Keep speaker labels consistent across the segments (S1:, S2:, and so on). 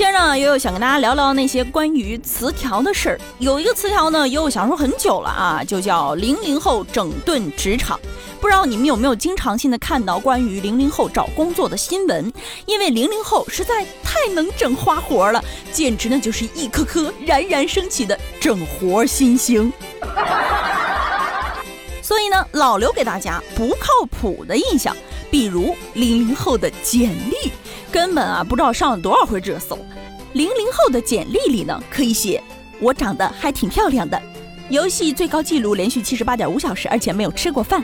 S1: 今儿呢，悠悠想跟大家聊聊那些关于词条的事儿。有一个词条呢，悠悠想说很久了啊，就叫零零后整顿职场。不知道你们有没有经常性的看到关于零零后找工作的新闻？因为零零后实在太能整花活了，简直呢就是一颗颗冉冉升起的整活新星。所以呢，老刘给大家不靠谱的印象，比如零零后的简历，根本啊不知道上了多少回热搜。零零后的简历里呢，可以写我长得还挺漂亮的，游戏最高纪录连续七十八点五小时，而且没有吃过饭。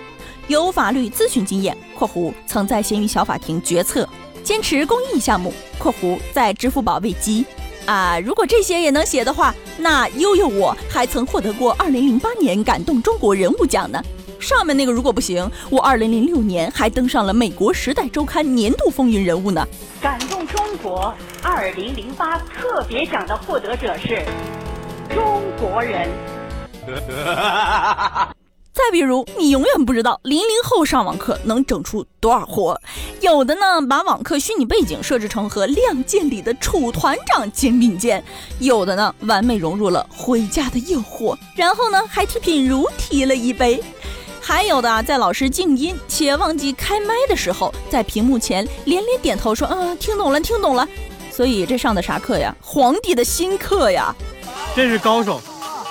S1: 有法律咨询经验（括弧曾在闲鱼小法庭决策），坚持公益项目（括弧在支付宝喂鸡）。啊，如果这些也能写的话，那悠悠我还曾获得过二零零八年感动中国人物奖呢。上面那个如果不行，我二零零六年还登上了美国《时代周刊》年度风云人物呢。
S2: 感动中国二零零八特别奖的获得者是中国人。
S1: 再比如，你永远不知道零零后上网课能整出多少活。有的呢，把网课虚拟背景设置成和《亮剑》里的楚团长肩并肩；有的呢，完美融入了《回家的诱惑》，然后呢，还替品如提了一杯；还有的啊，在老师静音且忘记开麦的时候，在屏幕前连连点头说：“嗯，听懂了，听懂了。”所以这上的啥课呀？皇帝的新课呀！
S3: 这是高手，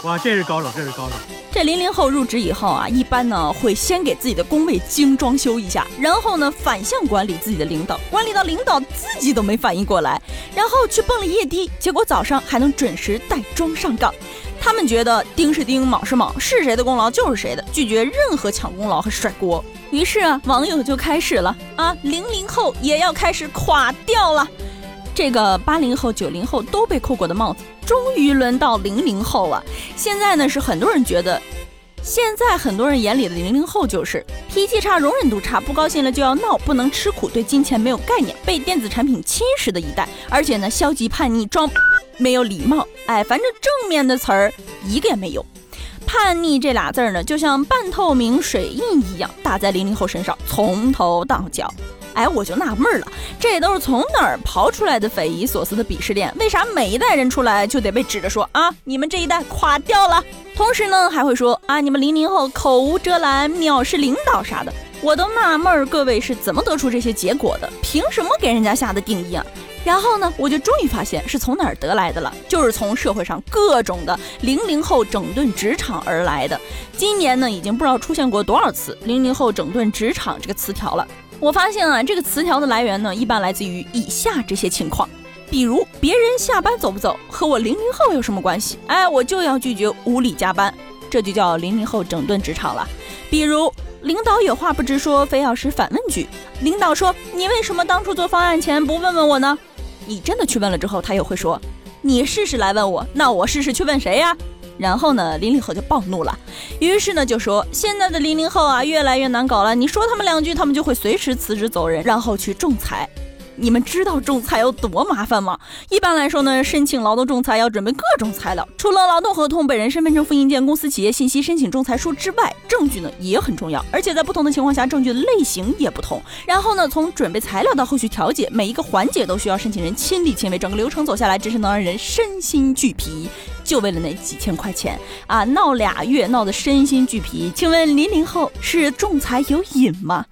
S3: 哇，这是高手，这是高手。
S1: 这零零后入职以后啊，一般呢会先给自己的工位精装修一下，然后呢反向管理自己的领导，管理到领导自己都没反应过来，然后去蹦了一夜迪，结果早上还能准时带妆上岗。他们觉得丁是丁，卯是卯，是谁的功劳就是谁的，拒绝任何抢功劳和甩锅。于是啊，网友就开始了啊，零零后也要开始垮掉了。这个八零后、九零后都被扣过的帽子，终于轮到零零后了。现在呢，是很多人觉得，现在很多人眼里的零零后就是脾气差、容忍度差、不高兴了就要闹、不能吃苦、对金钱没有概念、被电子产品侵蚀的一代。而且呢，消极叛逆、装没有礼貌，哎，反正正面的词儿一个也没有。叛逆这俩字儿呢，就像半透明水印一样打在零零后身上，从头到脚。哎，我就纳闷了，这都是从哪儿刨出来的匪夷所思的鄙视链？为啥每一代人出来就得被指着说啊，你们这一代垮掉了？同时呢，还会说啊，你们零零后口无遮拦、藐视领导啥的。我都纳闷儿，各位是怎么得出这些结果的？凭什么给人家下的定义啊？然后呢，我就终于发现是从哪儿得来的了，就是从社会上各种的零零后整顿职场而来的。今年呢，已经不知道出现过多少次“零零后整顿职场”这个词条了。我发现啊，这个词条的来源呢，一般来自于以下这些情况，比如别人下班走不走和我零零后有什么关系？哎，我就要拒绝无理加班，这就叫零零后整顿职场了。比如领导有话不直说，非要使反问句。领导说：“你为什么当初做方案前不问问我呢？”你真的去问了之后，他又会说：“你试试来问我，那我试试去问谁呀？”然后呢，零零后就暴怒了，于是呢就说现在的零零后啊越来越难搞了，你说他们两句，他们就会随时辞职走人，然后去仲裁。你们知道仲裁有多麻烦吗？一般来说呢，申请劳动仲裁要准备各种材料，除了劳动合同、本人身份证复印件、公司企业信息、申请仲裁书之外，证据呢也很重要，而且在不同的情况下，证据的类型也不同。然后呢，从准备材料到后续调解，每一个环节都需要申请人亲力亲为，整个流程走下来，真是能让人身心俱疲。就为了那几千块钱啊，闹俩月，闹得身心俱疲。请问零零后是仲裁有瘾吗？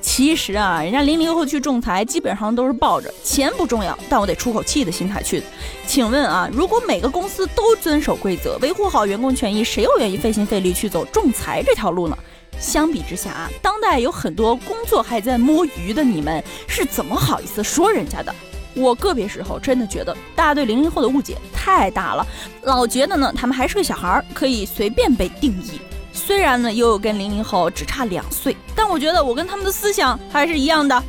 S1: 其实啊，人家零零后去仲裁，基本上都是抱着钱不重要，但我得出口气的心态去的。请问啊，如果每个公司都遵守规则，维护好员工权益，谁又愿意费心费力去走仲裁这条路呢？相比之下啊，当代有很多工作还在摸鱼的你们，是怎么好意思说人家的？我个别时候真的觉得大家对零零后的误解太大了，老觉得呢他们还是个小孩儿，可以随便被定义。虽然呢，悠悠跟零零后只差两岁，但我觉得我跟他们的思想还是一样的。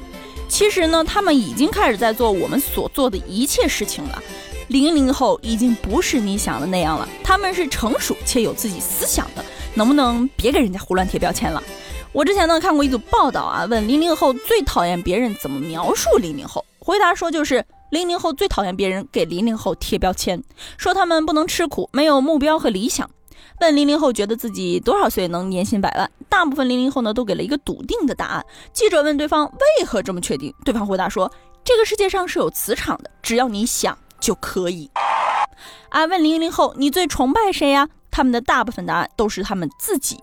S1: 其实呢，他们已经开始在做我们所做的一切事情了。零零后已经不是你想的那样了，他们是成熟且有自己思想的。能不能别给人家胡乱贴标签了？我之前呢看过一组报道啊，问零零后最讨厌别人怎么描述零零后。回答说就是零零后最讨厌别人给零零后贴标签，说他们不能吃苦，没有目标和理想。问零零后觉得自己多少岁能年薪百万？大部分零零后呢都给了一个笃定的答案。记者问对方为何这么确定？对方回答说：“这个世界上是有磁场的，只要你想就可以。”啊，问零零后你最崇拜谁呀？他们的大部分答案都是他们自己。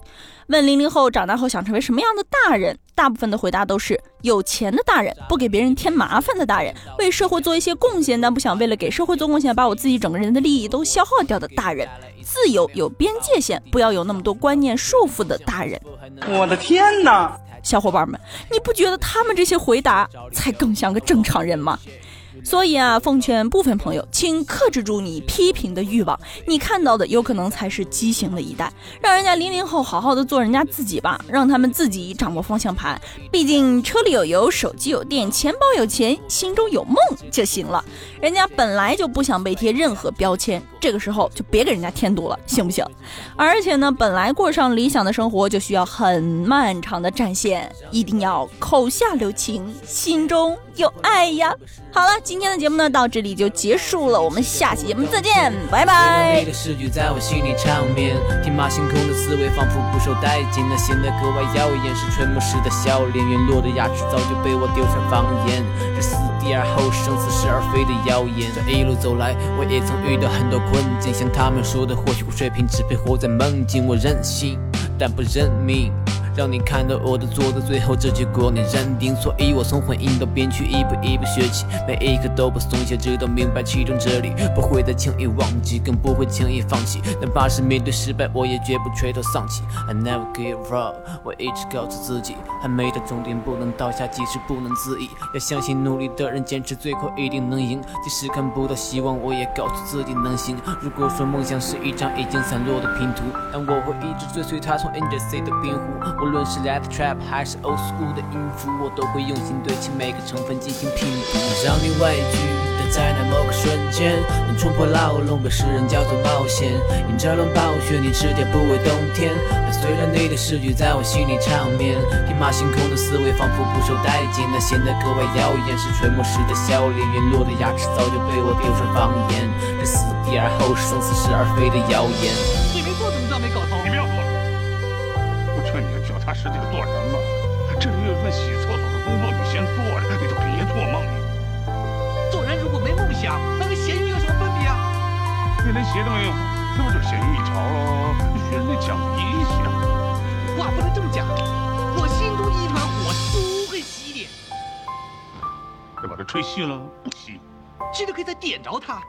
S1: 问零零后长大后想成为什么样的大人？大部分的回答都是有钱的大人，不给别人添麻烦的大人，为社会做一些贡献，但不想为了给社会做贡献，把我自己整个人的利益都消耗掉的大人。自由有边界线，不要有那么多观念束缚的大人。
S4: 我的天哪，
S1: 小伙伴们，你不觉得他们这些回答才更像个正常人吗？所以啊，奉劝部分朋友，请克制住你批评的欲望。你看到的有可能才是畸形的一代，让人家零零后好好的做人家自己吧，让他们自己掌握方向盘。毕竟车里有油，手机有电，钱包有钱，心中有梦就行了。人家本来就不想被贴任何标签，这个时候就别给人家添堵了，行不行？而且呢，本来过上理想的生活就需要很漫长的战线，一定要口下留情，心中有爱呀。好了，今天的节目呢到这里就结束了，我们下期节目再见，拜拜。
S5: 你的诗句在我心里长眠，天马行空的思维仿佛不受待见，那显得格外耀眼是垂暮时的笑脸，陨落的牙齿早就被我丢成方言，这死地而后生、似是而非的谣言。这一路走来，我也曾遇到很多困境，像他们说的，或许我水平只配活在梦境，我任性，但不认命。让你看到我的做的最后这结果你认定，所以我从混音到编曲一步一步学起，每一刻都不松懈，直到明白其中哲理，不会再轻易忘记，更不会轻易放弃。哪怕是面对失败，我也绝不垂头丧气。I never give up，我一直告诉自己，还没到终点不能倒下，即使不能自已，要相信努力的人坚持最后一定能赢。即使看不到希望，我也告诉自己能行。如果说梦想是一张已经散落的拼图，但我会一直追随它从 NJC 的冰湖。无论是 Let Trap 还是 Old School 的音符，我都会用心对其每个成分进行拼图，让你畏惧。但在那某个瞬间，能冲破牢笼，被世人叫做冒险。迎着冷暴雪，你直接不畏冬天。伴随着你的诗句在我心里长眠，天马行空的思维仿佛不受待见，那显得格外耀眼。是垂暮时的笑脸，陨落的牙齿早就被我丢成方言。这死地而后生、似是而非的谣言。
S6: 劝你脚踏实地的做人吧。这里有一份洗厕所的工作，你先做着，你就别做梦了。
S3: 做人如果没梦想，那跟咸鱼有什么分别啊？
S6: 你连鞋都没有，那不就是咸鱼一条喽？学人家讲理想。
S3: 话不能这么讲，我心中一团火不会熄的，
S6: 要把它吹熄了，不熄。
S3: 熄了可以再点着它。